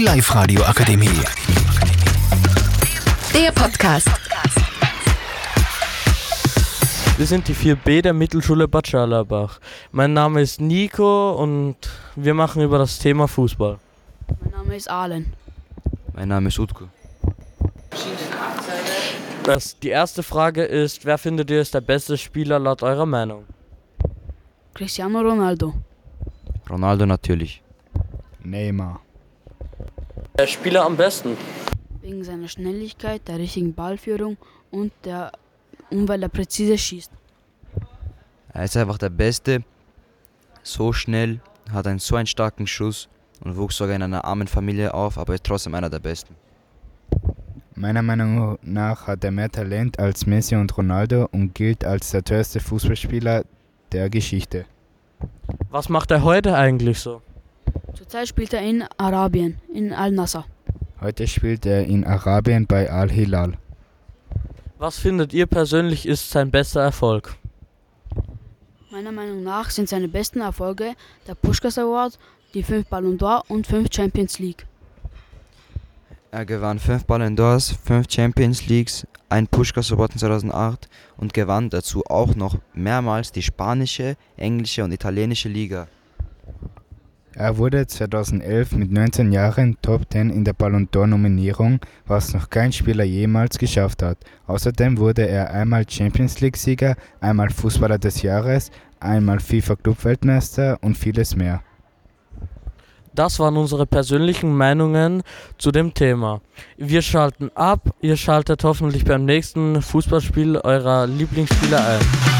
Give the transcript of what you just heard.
Die Live-Radio Akademie. Der Podcast. Wir sind die 4B der Mittelschule Bad Scharlarbach. Mein Name ist Nico und wir machen über das Thema Fußball. Mein Name ist Alen. Mein Name ist Utko. Das, die erste Frage ist, wer findet ihr ist der beste Spieler laut eurer Meinung? Cristiano Ronaldo. Ronaldo natürlich. Neymar. Der Spieler am besten. Wegen seiner Schnelligkeit, der richtigen Ballführung und, der, und weil er präzise schießt. Er ist einfach der Beste. So schnell, hat einen so einen starken Schuss und wuchs sogar in einer armen Familie auf, aber ist trotzdem einer der Besten. Meiner Meinung nach hat er mehr Talent als Messi und Ronaldo und gilt als der teuerste Fußballspieler der Geschichte. Was macht er heute eigentlich so? Zurzeit spielt er in Arabien, in Al-Nassr. Heute spielt er in Arabien bei Al-Hilal. Was findet ihr persönlich ist sein bester Erfolg? Meiner Meinung nach sind seine besten Erfolge der Pushkas Award, die 5 Ballon d'Or und 5 Champions League. Er gewann 5 Ballon d'Ors, 5 Champions Leagues, ein Pushkas Award 2008 und gewann dazu auch noch mehrmals die spanische, englische und italienische Liga. Er wurde 2011 mit 19 Jahren Top 10 in der Ballon d'Or Nominierung, was noch kein Spieler jemals geschafft hat. Außerdem wurde er einmal Champions League Sieger, einmal Fußballer des Jahres, einmal FIFA Clubweltmeister und vieles mehr. Das waren unsere persönlichen Meinungen zu dem Thema. Wir schalten ab, ihr schaltet hoffentlich beim nächsten Fußballspiel eurer Lieblingsspieler ein.